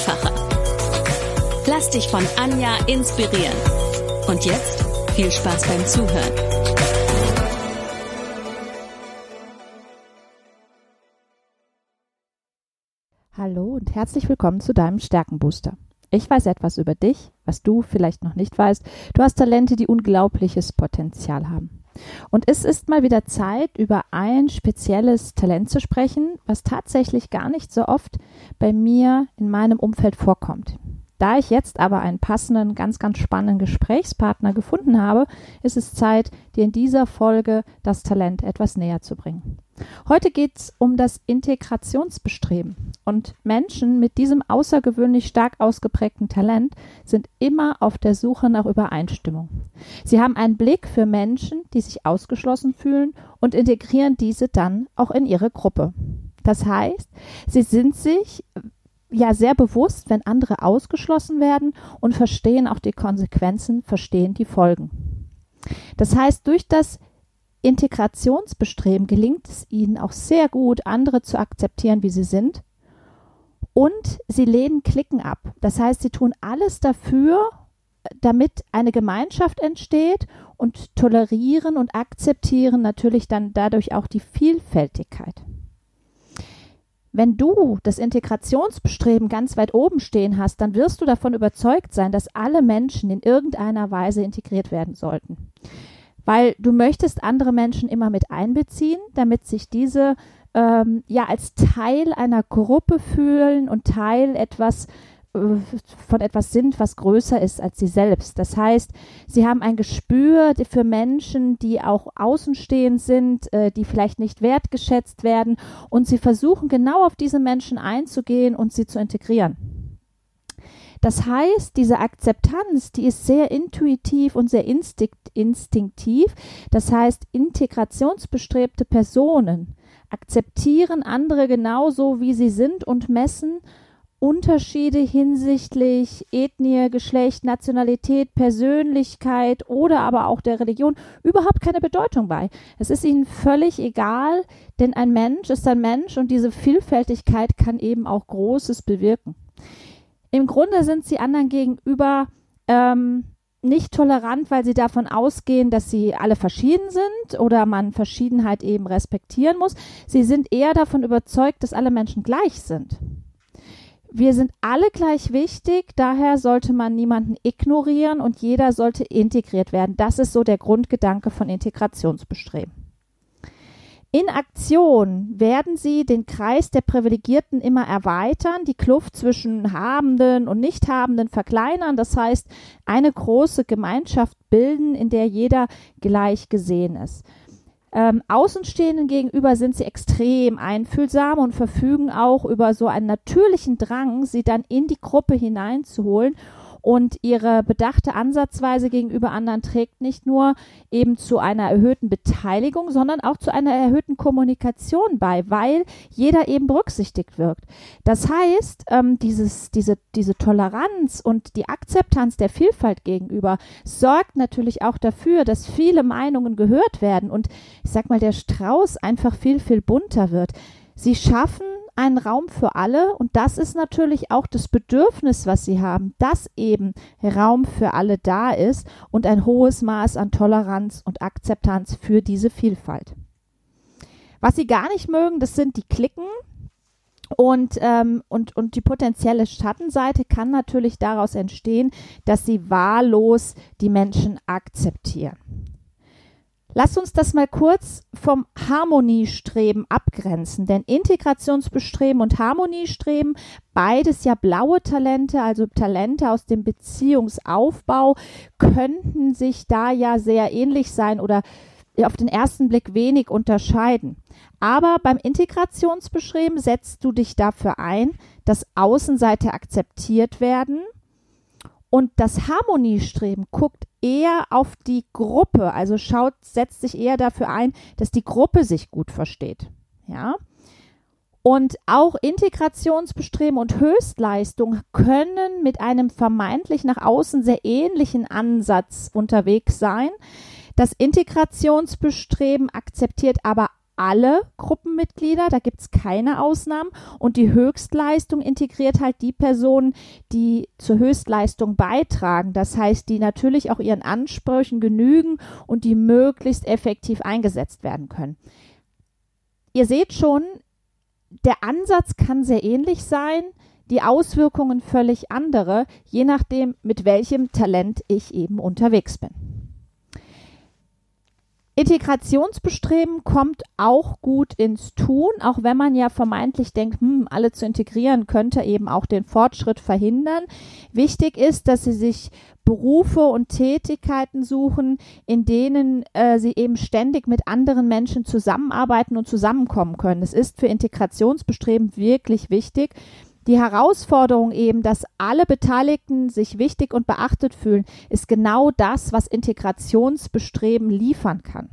einfacher. Lass dich von Anja inspirieren. Und jetzt viel Spaß beim Zuhören. Hallo und herzlich willkommen zu deinem Stärkenbooster. Ich weiß etwas über dich, was du vielleicht noch nicht weißt. Du hast Talente, die unglaubliches Potenzial haben. Und es ist mal wieder Zeit, über ein spezielles Talent zu sprechen, was tatsächlich gar nicht so oft bei mir in meinem Umfeld vorkommt. Da ich jetzt aber einen passenden, ganz, ganz spannenden Gesprächspartner gefunden habe, ist es Zeit, dir in dieser Folge das Talent etwas näher zu bringen. Heute geht es um das Integrationsbestreben. Und Menschen mit diesem außergewöhnlich stark ausgeprägten Talent sind immer auf der Suche nach Übereinstimmung. Sie haben einen Blick für Menschen, die sich ausgeschlossen fühlen und integrieren diese dann auch in ihre Gruppe. Das heißt, sie sind sich ja sehr bewusst, wenn andere ausgeschlossen werden und verstehen auch die Konsequenzen, verstehen die Folgen. Das heißt, durch das Integrationsbestreben gelingt es ihnen auch sehr gut, andere zu akzeptieren, wie sie sind. Und sie lehnen Klicken ab. Das heißt, sie tun alles dafür, damit eine Gemeinschaft entsteht und tolerieren und akzeptieren natürlich dann dadurch auch die Vielfältigkeit. Wenn du das Integrationsbestreben ganz weit oben stehen hast, dann wirst du davon überzeugt sein, dass alle Menschen in irgendeiner Weise integriert werden sollten. Weil du möchtest andere Menschen immer mit einbeziehen, damit sich diese ähm, ja als Teil einer Gruppe fühlen und Teil etwas von etwas sind, was größer ist als sie selbst. Das heißt, sie haben ein Gespür für Menschen, die auch außenstehend sind, äh, die vielleicht nicht wertgeschätzt werden und sie versuchen genau auf diese Menschen einzugehen und sie zu integrieren. Das heißt, diese Akzeptanz, die ist sehr intuitiv und sehr instinktiv. Das heißt, integrationsbestrebte Personen akzeptieren andere genauso, wie sie sind und messen Unterschiede hinsichtlich Ethnie, Geschlecht, Nationalität, Persönlichkeit oder aber auch der Religion überhaupt keine Bedeutung bei. Es ist ihnen völlig egal, denn ein Mensch ist ein Mensch und diese Vielfältigkeit kann eben auch Großes bewirken. Im Grunde sind sie anderen gegenüber ähm, nicht tolerant, weil sie davon ausgehen, dass sie alle verschieden sind oder man Verschiedenheit eben respektieren muss. Sie sind eher davon überzeugt, dass alle Menschen gleich sind. Wir sind alle gleich wichtig, daher sollte man niemanden ignorieren und jeder sollte integriert werden. Das ist so der Grundgedanke von Integrationsbestreben. In Aktion werden sie den Kreis der Privilegierten immer erweitern, die Kluft zwischen Habenden und Nichthabenden verkleinern, das heißt eine große Gemeinschaft bilden, in der jeder gleich gesehen ist. Ähm, Außenstehenden gegenüber sind sie extrem einfühlsam und verfügen auch über so einen natürlichen Drang, sie dann in die Gruppe hineinzuholen und ihre bedachte Ansatzweise gegenüber anderen trägt nicht nur eben zu einer erhöhten Beteiligung, sondern auch zu einer erhöhten Kommunikation bei, weil jeder eben berücksichtigt wirkt. Das heißt, ähm, dieses, diese, diese Toleranz und die Akzeptanz der Vielfalt gegenüber sorgt natürlich auch dafür, dass viele Meinungen gehört werden und ich sag mal, der Strauß einfach viel, viel bunter wird. Sie schaffen einen Raum für alle und das ist natürlich auch das Bedürfnis, was sie haben, dass eben Raum für alle da ist und ein hohes Maß an Toleranz und Akzeptanz für diese Vielfalt. Was sie gar nicht mögen, das sind die Klicken. Und, ähm, und, und die potenzielle Schattenseite kann natürlich daraus entstehen, dass sie wahllos die Menschen akzeptieren. Lass uns das mal kurz vom Harmoniestreben abgrenzen, denn Integrationsbestreben und Harmoniestreben, beides ja blaue Talente, also Talente aus dem Beziehungsaufbau, könnten sich da ja sehr ähnlich sein oder auf den ersten Blick wenig unterscheiden. Aber beim Integrationsbeschreiben setzt du dich dafür ein, dass Außenseiter akzeptiert werden und das Harmoniestreben guckt eher auf die Gruppe, also schaut, setzt sich eher dafür ein, dass die Gruppe sich gut versteht. Ja. Und auch Integrationsbestreben und Höchstleistung können mit einem vermeintlich nach außen sehr ähnlichen Ansatz unterwegs sein. Das Integrationsbestreben akzeptiert aber alle Gruppenmitglieder, da gibt es keine Ausnahmen. Und die Höchstleistung integriert halt die Personen, die zur Höchstleistung beitragen. Das heißt, die natürlich auch ihren Ansprüchen genügen und die möglichst effektiv eingesetzt werden können. Ihr seht schon, der Ansatz kann sehr ähnlich sein, die Auswirkungen völlig andere, je nachdem, mit welchem Talent ich eben unterwegs bin. Integrationsbestreben kommt auch gut ins Tun, auch wenn man ja vermeintlich denkt, hm, alle zu integrieren könnte eben auch den Fortschritt verhindern. Wichtig ist, dass sie sich Berufe und Tätigkeiten suchen, in denen äh, sie eben ständig mit anderen Menschen zusammenarbeiten und zusammenkommen können. Es ist für Integrationsbestreben wirklich wichtig, die Herausforderung eben, dass alle Beteiligten sich wichtig und beachtet fühlen, ist genau das, was Integrationsbestreben liefern kann.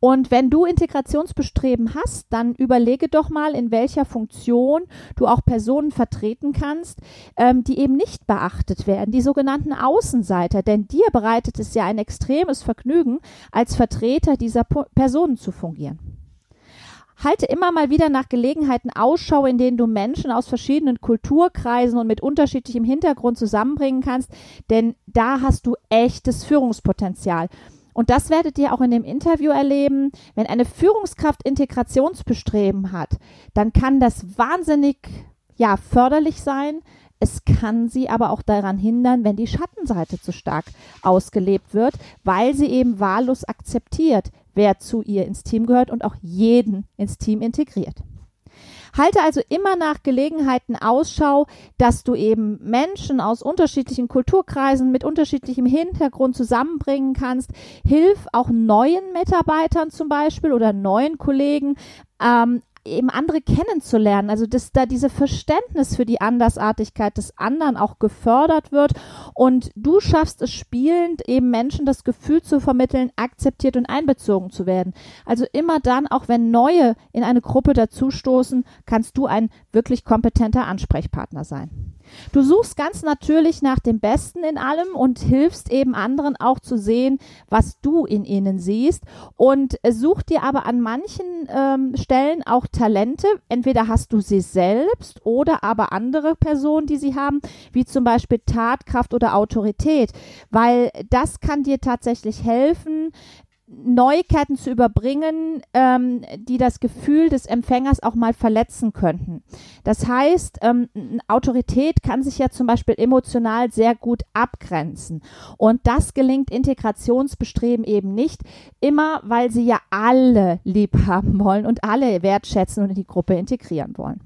Und wenn du Integrationsbestreben hast, dann überlege doch mal, in welcher Funktion du auch Personen vertreten kannst, ähm, die eben nicht beachtet werden, die sogenannten Außenseiter. Denn dir bereitet es ja ein extremes Vergnügen, als Vertreter dieser po Personen zu fungieren. Halte immer mal wieder nach Gelegenheiten Ausschau, in denen du Menschen aus verschiedenen Kulturkreisen und mit unterschiedlichem Hintergrund zusammenbringen kannst, denn da hast du echtes Führungspotenzial. Und das werdet ihr auch in dem Interview erleben. Wenn eine Führungskraft Integrationsbestreben hat, dann kann das wahnsinnig ja, förderlich sein. Es kann sie aber auch daran hindern, wenn die Schattenseite zu stark ausgelebt wird, weil sie eben wahllos akzeptiert, wer zu ihr ins Team gehört und auch jeden ins Team integriert. Halte also immer nach Gelegenheiten Ausschau, dass du eben Menschen aus unterschiedlichen Kulturkreisen mit unterschiedlichem Hintergrund zusammenbringen kannst. Hilf auch neuen Mitarbeitern zum Beispiel oder neuen Kollegen ähm, eben andere kennenzulernen, also dass da diese Verständnis für die Andersartigkeit des anderen auch gefördert wird und du schaffst es spielend eben Menschen das Gefühl zu vermitteln, akzeptiert und einbezogen zu werden. Also immer dann, auch wenn neue in eine Gruppe dazustoßen, kannst du ein wirklich kompetenter Ansprechpartner sein. Du suchst ganz natürlich nach dem Besten in allem und hilfst eben anderen auch zu sehen, was du in ihnen siehst und such dir aber an manchen ähm, Stellen auch Talente. Entweder hast du sie selbst oder aber andere Personen, die sie haben, wie zum Beispiel Tatkraft oder Autorität, weil das kann dir tatsächlich helfen, Neuigkeiten zu überbringen, ähm, die das Gefühl des Empfängers auch mal verletzen könnten. Das heißt, ähm, Autorität kann sich ja zum Beispiel emotional sehr gut abgrenzen. Und das gelingt Integrationsbestreben eben nicht immer, weil sie ja alle lieb haben wollen und alle wertschätzen und in die Gruppe integrieren wollen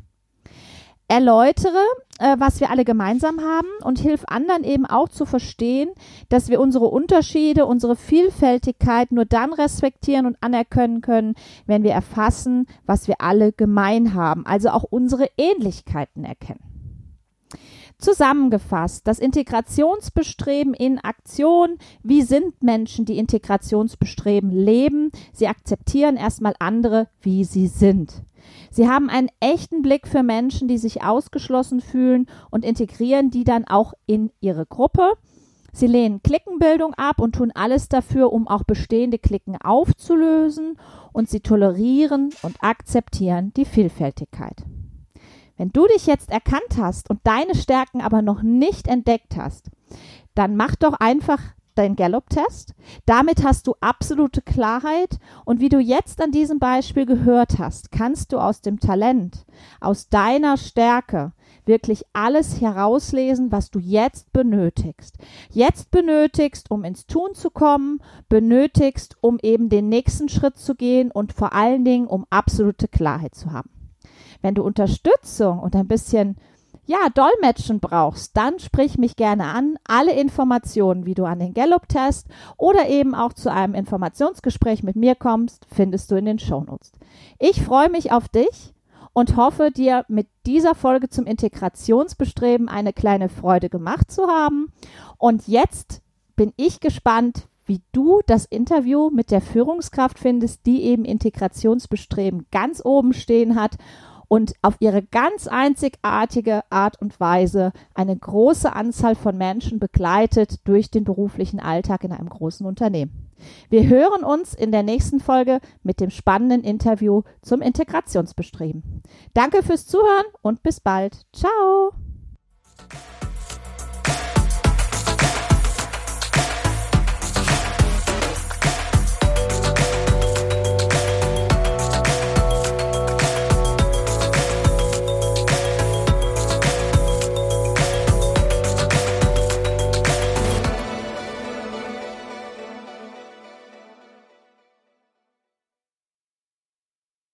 erläutere, äh, was wir alle gemeinsam haben und hilf anderen eben auch zu verstehen, dass wir unsere Unterschiede, unsere Vielfältigkeit nur dann respektieren und anerkennen können, wenn wir erfassen, was wir alle gemein haben, also auch unsere Ähnlichkeiten erkennen. Zusammengefasst, das Integrationsbestreben in Aktion. Wie sind Menschen, die Integrationsbestreben leben? Sie akzeptieren erstmal andere, wie sie sind. Sie haben einen echten Blick für Menschen, die sich ausgeschlossen fühlen und integrieren die dann auch in ihre Gruppe. Sie lehnen Klickenbildung ab und tun alles dafür, um auch bestehende Klicken aufzulösen und sie tolerieren und akzeptieren die Vielfältigkeit. Wenn du dich jetzt erkannt hast und deine Stärken aber noch nicht entdeckt hast, dann mach doch einfach deinen Gallup-Test. Damit hast du absolute Klarheit. Und wie du jetzt an diesem Beispiel gehört hast, kannst du aus dem Talent, aus deiner Stärke wirklich alles herauslesen, was du jetzt benötigst. Jetzt benötigst, um ins Tun zu kommen, benötigst, um eben den nächsten Schritt zu gehen und vor allen Dingen, um absolute Klarheit zu haben. Wenn du Unterstützung und ein bisschen ja, Dolmetschen brauchst, dann sprich mich gerne an. Alle Informationen, wie du an den Gallup-Test oder eben auch zu einem Informationsgespräch mit mir kommst, findest du in den Shownotes. Ich freue mich auf dich und hoffe, dir mit dieser Folge zum Integrationsbestreben eine kleine Freude gemacht zu haben. Und jetzt bin ich gespannt, wie du das Interview mit der Führungskraft findest, die eben Integrationsbestreben ganz oben stehen hat und auf ihre ganz einzigartige Art und Weise eine große Anzahl von Menschen begleitet durch den beruflichen Alltag in einem großen Unternehmen. Wir hören uns in der nächsten Folge mit dem spannenden Interview zum Integrationsbestreben. Danke fürs Zuhören und bis bald. Ciao!